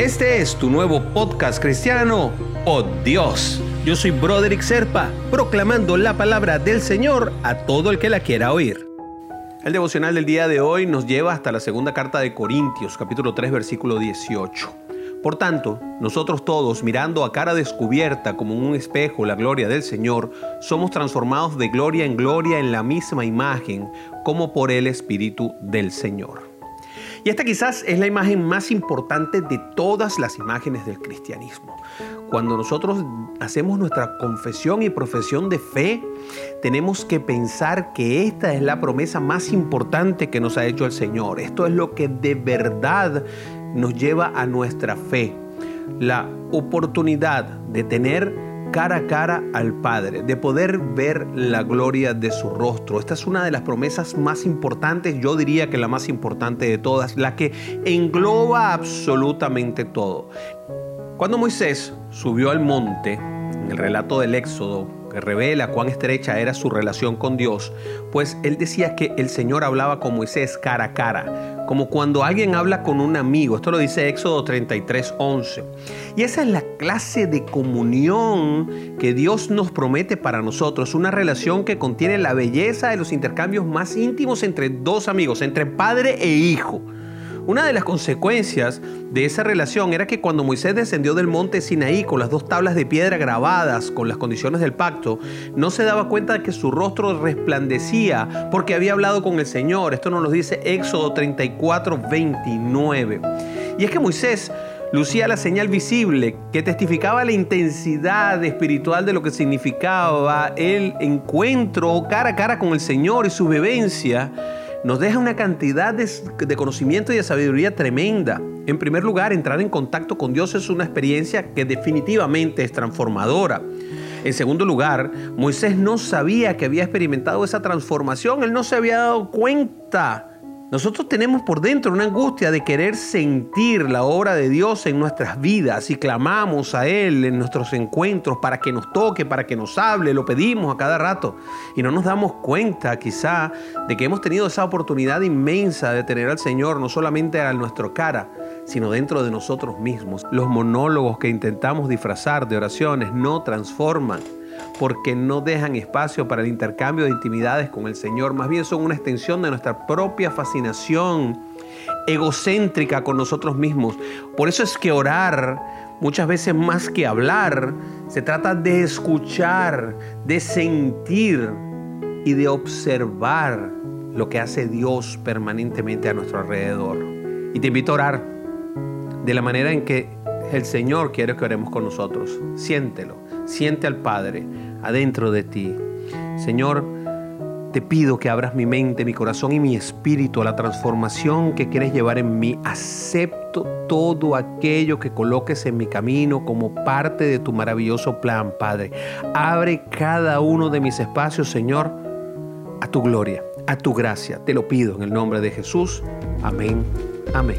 Este es tu nuevo podcast cristiano, Oh Dios. Yo soy Broderick Serpa, proclamando la palabra del Señor a todo el que la quiera oír. El devocional del día de hoy nos lleva hasta la segunda carta de Corintios, capítulo 3, versículo 18. Por tanto, nosotros todos, mirando a cara descubierta como en un espejo la gloria del Señor, somos transformados de gloria en gloria en la misma imagen, como por el Espíritu del Señor. Y esta quizás es la imagen más importante de todas las imágenes del cristianismo. Cuando nosotros hacemos nuestra confesión y profesión de fe, tenemos que pensar que esta es la promesa más importante que nos ha hecho el Señor. Esto es lo que de verdad nos lleva a nuestra fe. La oportunidad de tener cara a cara al Padre, de poder ver la gloria de su rostro. Esta es una de las promesas más importantes, yo diría que la más importante de todas, la que engloba absolutamente todo. Cuando Moisés subió al monte, en el relato del Éxodo, que revela cuán estrecha era su relación con Dios, pues él decía que el Señor hablaba con Moisés cara a cara, como cuando alguien habla con un amigo. Esto lo dice Éxodo 33, 11. Y esa es la clase de comunión que Dios nos promete para nosotros, una relación que contiene la belleza de los intercambios más íntimos entre dos amigos, entre padre e hijo. Una de las consecuencias de esa relación era que cuando Moisés descendió del monte Sinaí con las dos tablas de piedra grabadas con las condiciones del pacto, no se daba cuenta de que su rostro resplandecía porque había hablado con el Señor. Esto nos lo dice Éxodo 34, 29. Y es que Moisés lucía la señal visible que testificaba la intensidad espiritual de lo que significaba el encuentro cara a cara con el Señor y su vivencia nos deja una cantidad de, conocimiento y de sabiduría tremenda. En primer lugar, entrar en contacto con Dios es una experiencia que definitivamente es transformadora. En segundo lugar, Moisés no sabía que había experimentado esa transformación, él no se había dado cuenta nosotros tenemos por dentro una angustia de querer sentir la obra de Dios en nuestras vidas y clamamos a Él en nuestros encuentros para que nos toque, para que nos hable, lo pedimos a cada rato y no nos damos cuenta quizá de que hemos tenido esa oportunidad inmensa de tener al Señor no solamente a nuestra cara, sino dentro de nosotros mismos. Los monólogos que intentamos disfrazar de oraciones no transforman porque no dejan espacio para el intercambio de intimidades con el Señor, más bien son una extensión de nuestra propia fascinación egocéntrica con nosotros mismos. Por eso es que orar, muchas veces más que hablar, se trata de escuchar, de sentir y de observar lo que hace Dios permanentemente a nuestro alrededor. Y te invito a orar de la manera en que el Señor quiere que oremos con nosotros. Siéntelo, siente al Padre adentro de ti. Señor, te pido que abras mi mente, mi corazón y mi espíritu a la transformación que quieres llevar en mí. Acepto todo aquello que coloques en mi camino como parte de tu maravilloso plan, Padre. Abre cada uno de mis espacios, Señor, a tu gloria, a tu gracia. Te lo pido en el nombre de Jesús. Amén. Amén.